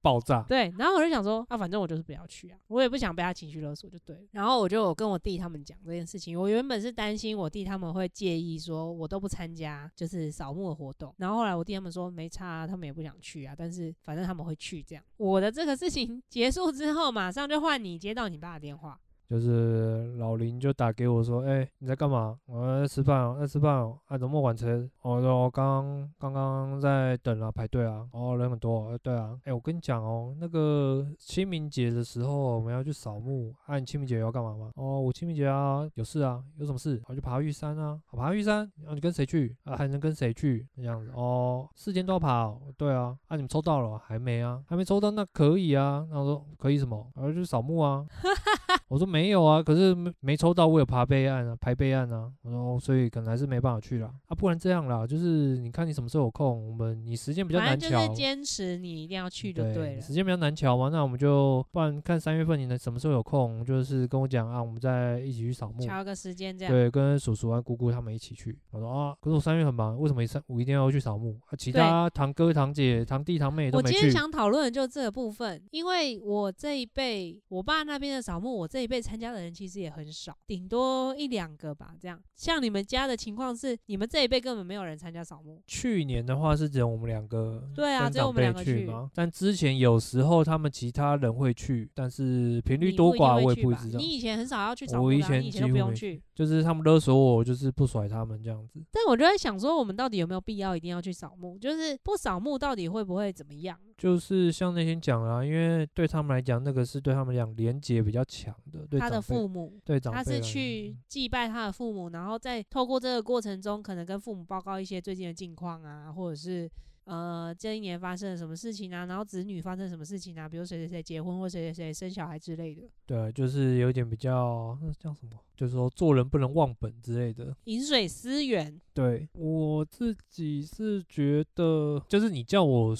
爆炸。对，然后我就想说啊，反正我就是不要去啊，我也不想被他情绪勒索，就对。然后我就跟我弟他们讲这件事情，我原本是担心我弟他们会介意，说我都不参加，就是扫墓的活动。然后后来我弟他们说没差啊，他们也不想去啊，但是反正他们会去这样。我的这个事情结束之后，马上就换你接到你爸的电话。就是老林就打给我说，哎、你在干嘛？我在吃饭哦，在吃饭哦。啊，怎么晚车？哦，我刚刚刚在等啊，排队啊。哦，人很多。欸、对啊，哎、我跟你讲哦，那个清明节的时候我们要去扫墓。啊，你清明节要干嘛吗？哦，我清明节啊，有事啊，有什么事？我去爬玉山啊，爬玉山。啊，你跟谁去？啊，还能跟谁去？这样子。哦，四间都要爬、哦。对啊。啊，你们抽到了？还没啊？还没抽到？那可以啊。那我说可以什么？我要去扫墓啊。我说没有啊，可是没没抽到，我有爬备案啊，排备案啊。我说所以可能还是没办法去了啊，不然这样啦，就是你看你什么时候有空，我们你时间比较难调，就是坚持你一定要去就对了。对，时间比较难调嘛，那我们就不然看三月份你能什么时候有空，就是跟我讲啊，我们再一起去扫墓，调个时间这样。对，跟叔叔啊、姑姑他们一起去。我说啊，可是我三月很忙，为什么三我一定要去扫墓啊？其他堂哥堂姐、堂弟堂妹都没去。我今天想讨论的就是这个部分，因为我这一辈，我爸那边的扫墓，我这一辈。参加的人其实也很少，顶多一两个吧。这样，像你们家的情况是，你们这一辈根本没有人参加扫墓。去年的话是只有我们两个，对啊，只有我们两个去吗？但之前有时候他们其他人会去，但是频率多寡我也不知道。你以前很少要去扫墓，我以前几乎不用去，就是他们勒索我，就是不甩他们这样子。但我就在想说，我们到底有没有必要一定要去扫墓？就是不扫墓到底会不会怎么样？就是像那天讲啊，因为对他们来讲，那个是对他们讲连结比较强的。对他的父母，对长辈，他是去祭拜他的父母，然后在透过这个过程中，可能跟父母报告一些最近的近况啊，或者是呃这一年发生了什么事情啊，然后子女发生什么事情啊，比如谁谁谁结婚或谁谁谁生小孩之类的。对，就是有点比较那叫什么？就是说做人不能忘本之类的，饮水思源。对，我自己是觉得，就是你叫我，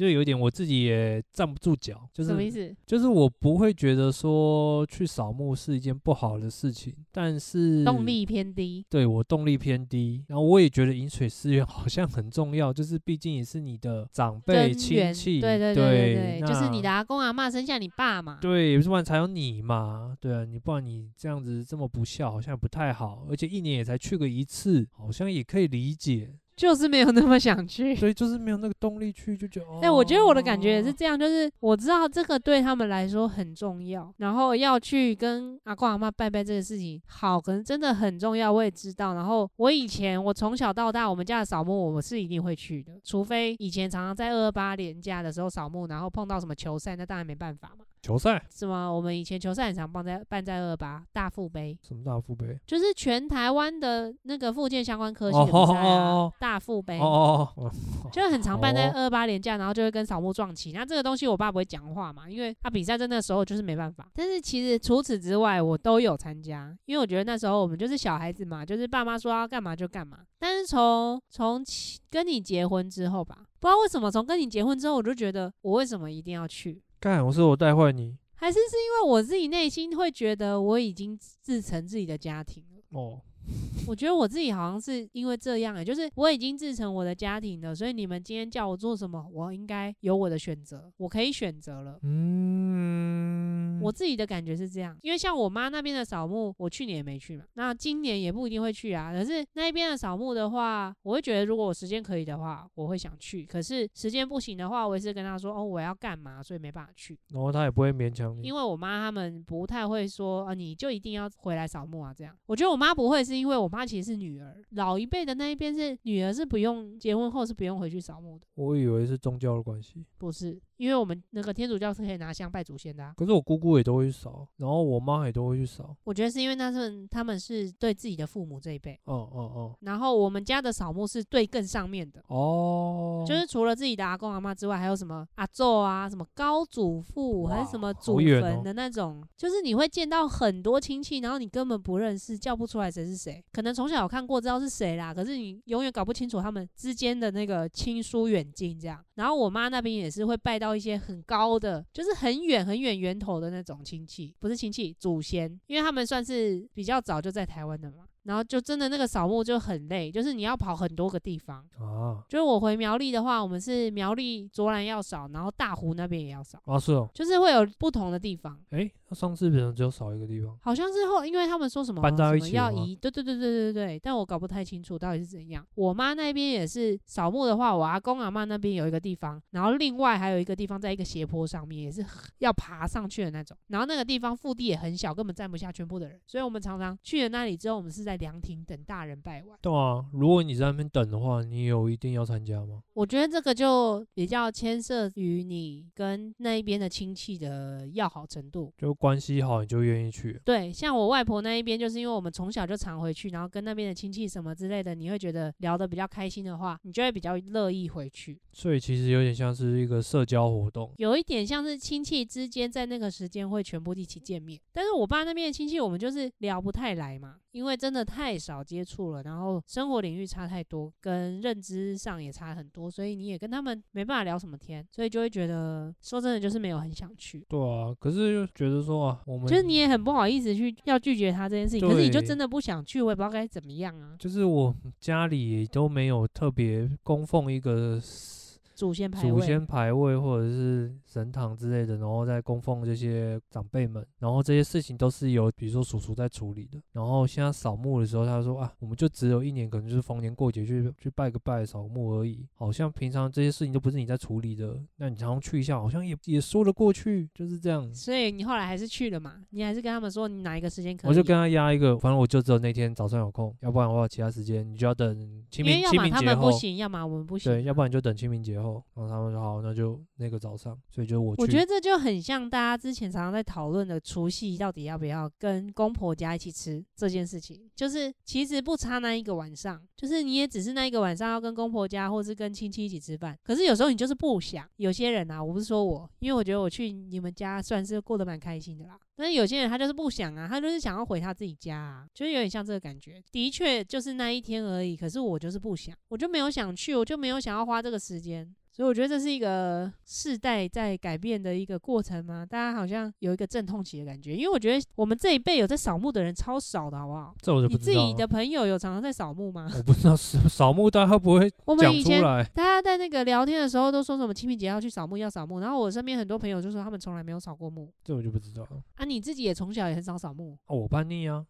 就有点我自己也站不住脚。就是什么意思？就是我不会觉得说去扫墓是一件不好的事情，但是动力偏低。对，我动力偏低，然后我也觉得饮水思源 好像很重要，就是毕竟也是你的长辈亲戚，对对对对对，就是你的阿公阿妈生下你爸嘛，对，不然才有你嘛，对啊，你不然你这样子这么不。不孝好像不太好，而且一年也才去个一次，好像也可以理解，就是没有那么想去，所以就是没有那个动力去，就觉得。哎、欸，我觉得我的感觉也是这样，就是我知道这个对他们来说很重要，然后要去跟阿公阿妈拜拜这个事情，好，可能真的很重要，我也知道。然后我以前我从小到大，我们家的扫墓我是一定会去的，除非以前常常在二二八年假的时候扫墓，然后碰到什么球赛，那当然没办法嘛。球赛是吗？我们以前球赛很常办在办在二八大富杯，什么大富杯？就是全台湾的那个附件相关科系的比赛啊，大富杯。哦哦哦，就很常办在哦二八连假，然后就会跟扫墓撞期。那这个东西我爸不会讲话嘛，因为他比赛在那时候就是没办法。但是其实除此之外，我都有参加，因为我觉得那时候我们就是小孩子嘛，就是爸妈说要干嘛就干嘛。但是从从跟你结婚之后吧，不知道为什么从跟你结婚之后，我就觉得我为什么一定要去？干，我是我带坏你还是是因为我自己内心会觉得我已经自成自己的家庭了？哦。我觉得我自己好像是因为这样欸，就是我已经自成我的家庭了，所以你们今天叫我做什么，我应该有我的选择，我可以选择了。嗯，我自己的感觉是这样，因为像我妈那边的扫墓，我去年也没去嘛，那今年也不一定会去啊。可是那一边的扫墓的话，我会觉得如果我时间可以的话，我会想去。可是时间不行的话，我也是跟她说哦，我要干嘛，所以没办法去。然后他也不会勉强你，因为我妈他们不太会说啊，你就一定要回来扫墓啊这样。我觉得我妈不会，是因为我妈其实是女儿，老一辈的那一边是女儿是不用结婚后是不用回去扫墓的，我以为是宗教的关系。不是，因为我们那个天主教是可以拿香拜祖先的啊。可是我姑姑也都会去扫，然后我妈也都会去扫。我觉得是因为那是他们是对自己的父母这一辈，哦哦哦然后我们家的扫墓是对更上面的。哦，就是除了自己的阿公阿妈之外，还有什么阿祖啊，什么高祖父，还是什么祖坟的那种，就是你会见到很多亲戚，然后你根本不认识，叫不出来谁是谁。可能从小有看过，知道是谁啦，可是你永远搞不清楚他们之间的那个亲疏远近这样。然后我妈那边也是会拜到一些很高的，就是很远很远源头的那种亲戚，不是亲戚，祖先，因为他们算是比较早就在台湾的嘛。然后就真的那个扫墓就很累，就是你要跑很多个地方。啊就是我回苗栗的话，我们是苗栗卓兰要扫，然后大湖那边也要扫，啊是哦，就是会有不同的地方。诶，那上次可能只有少一个地方。好像是后，因为他们说什么搬到一起要移，对对对对对对，但我搞不太清楚到底是怎样。我妈那边也是扫墓的话，我阿公阿妈那边有一个地方，然后另外还有一个地方在一个斜坡上面，也是 要爬上去的那种。然后那个地方腹地也很小，根本站不下全部的人，所以我们常常去了那里之后，我们是在凉亭等大人拜完。对啊，如果你在那边等的话，你有一定要参加吗？我觉得这个就比较牵涉于你跟那一边的亲戚的要好程度。就关系好，你就愿意去。对，像我外婆那一边，就是因为我们从小就常回去，然后跟那边的亲戚什么之类的，你会觉得聊得比较开心的话，你就会比较乐意回去。所以其实有点像是一个社交活动。有一点像是亲戚之间在那个时间会全部一起见面，但是我爸那边的亲戚，我们就是聊不太来嘛，因为真的太少接触了，然后生活领域差太多，跟认知上也差很多，所以你也跟他们没办法聊什么天，所以就会觉得说真的就是没有很想去。对啊，可是就觉得说啊，我们就是你也很不好意思去要拒绝他这件事情，可是你就真的不想去，我也不知道该怎么样啊。就是我家里都没有特别供奉一个祖先牌位，祖先牌位或者是神堂之类的，然后再供奉这些长辈们，然后这些事情都是由比如说叔叔在处理的。然后现在扫墓的时候，他说啊，我们就只有一年，可能就是逢年过节去去拜个拜扫墓而已，好像平常这些事情都不是你在处理的，那你常常去一下，好像也也说得过去，就是这样。所以你后来还是去了嘛？你还是跟他们说你哪一个时间可以？我就跟他压一个，反正我就只有那天早上有空，要不然的话其他时间你就要等清明清明清要么他们不行，要么我们不行。对，要不然你就等清明节后。然后他们说好，那就那个早上，所以就我。我觉得这就很像大家之前常常在讨论的除夕到底要不要跟公婆家一起吃这件事情，就是其实不差那一个晚上，就是你也只是那一个晚上要跟公婆家或是跟亲戚一起吃饭，可是有时候你就是不想。有些人啊，我不是说我，因为我觉得我去你们家算是过得蛮开心的啦。但是有些人他就是不想啊，他就是想要回他自己家啊，就是有点像这个感觉。的确就是那一天而已，可是我就是不想，我就没有想去，我就没有想要花这个时间。所以我觉得这是一个世代在改变的一个过程嘛，大家好像有一个阵痛期的感觉。因为我觉得我们这一辈有在扫墓的人超少的，好不好？这我就不你自知道了。己的朋友有常常在扫墓吗？我不知道扫扫墓大家会不会 我们以前讲出来？大家在那个聊天的时候都说什么清明节要去扫墓，要扫墓。然后我身边很多朋友就说他们从来没有扫过墓这我就不知道了。啊。你自己也从小也很少扫墓，哦，我叛逆啊，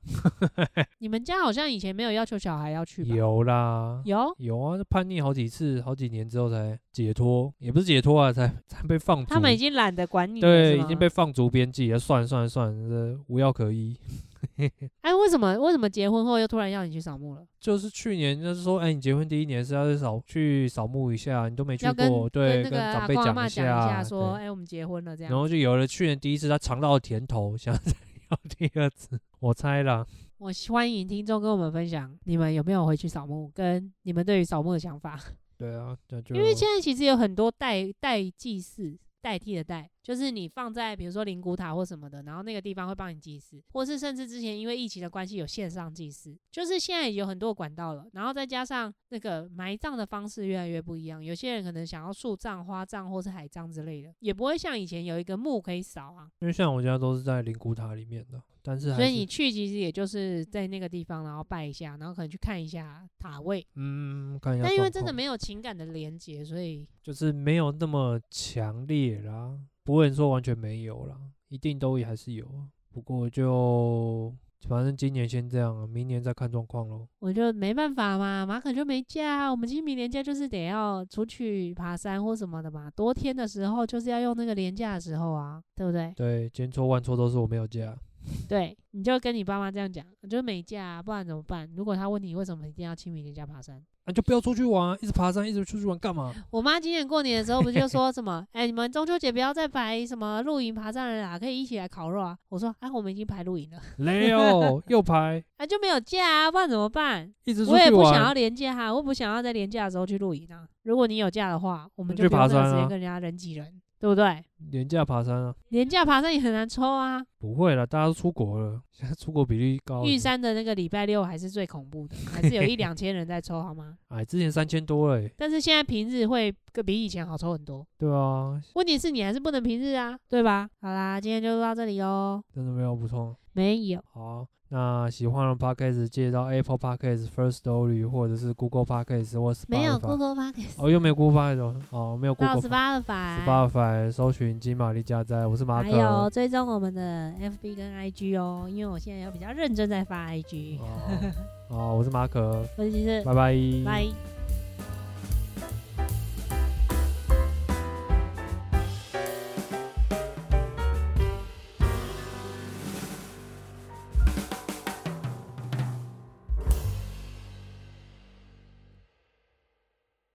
你们家好像以前没有要求小孩要去吧？有啦，有，有啊，叛逆好几次，好几年之后才解脱，也不是解脱啊，才才被放逐。他们已经懒得管你了，对，已经被放逐边际了。算了算了算了，这无药可医。哎，为什么为什么结婚后又突然要你去扫墓了？就是去年就是说，哎，你结婚第一年是要去扫去扫墓一下，你都没去过，对，跟，长辈讲一下，说，哎，我们结婚了这样。然后就有了去年第一次他尝到了甜头，想再要第二次，我猜啦。我欢迎听众跟我们分享，你们有没有回去扫墓，跟你们对于扫墓的想法。对啊，因为现在其实有很多代代祭祀。代替的代，就是你放在比如说灵骨塔或什么的，然后那个地方会帮你祭祀，或是甚至之前因为疫情的关系有线上祭祀，就是现在有很多管道了，然后再加上那个埋葬的方式越来越不一样，有些人可能想要树葬、花葬或是海葬之类的，也不会像以前有一个墓可以扫啊。因为像我家都是在灵骨塔里面的。但是，所以你去其实也就是在那个地方，然后拜一下，然后可能去看一下塔位，嗯，看一下。但因为真的没有情感的连接，所以就是没有那么强烈啦，不会说完全没有啦，一定都还是有。不过就反正今年先这样，明年再看状况喽。我就没办法嘛，马可就没假，我们清明年假就是得要出去爬山或什么的嘛，多天的时候就是要用那个连假的时候啊，对不对？对，千错万错都是我没有假。对，你就跟你爸妈这样讲，就是没假啊，不然怎么办？如果他问你为什么一定要清明节假爬山，那、啊、就不要出去玩，一直爬山，一直出去玩干嘛？我妈今年过年的时候不就说什么？哎、欸，你们中秋节不要再排什么露营爬山了啦，可以一起来烤肉啊。我说，哎、啊，我们已经排露营了。没有，又排，哎、啊，就没有假啊，不然怎么办？一直我也不想要连假哈，我不想要在连假的时候去露营啊。如果你有假的话，我们就不要这个时间跟人家人挤人。对不对？连假爬山啊，连假爬山也很难抽啊。不会了，大家都出国了，现在出国比例高。玉山的那个礼拜六还是最恐怖的，还是有一两千人在抽，好吗？哎，之前三千多哎。但是现在平日会比以前好抽很多。对啊。问题是你还是不能平日啊，对吧？好啦，今天就到这里哦。真的没有补充？没有。好。那喜欢的 Podcast 接到 Apple Podcast、First Story 或者是 Google Podcast 或 Spotify。没有 Google Podcast。哦，又没有 Google Podcast 哦，没有 Google。Spotify。Spotify 搜寻金玛丽加在，我是马可。还有追踪我们的 FB 跟 IG 哦，因为我现在要比较认真在发 IG。哦，哦，我是马可。分析师。拜拜。拜。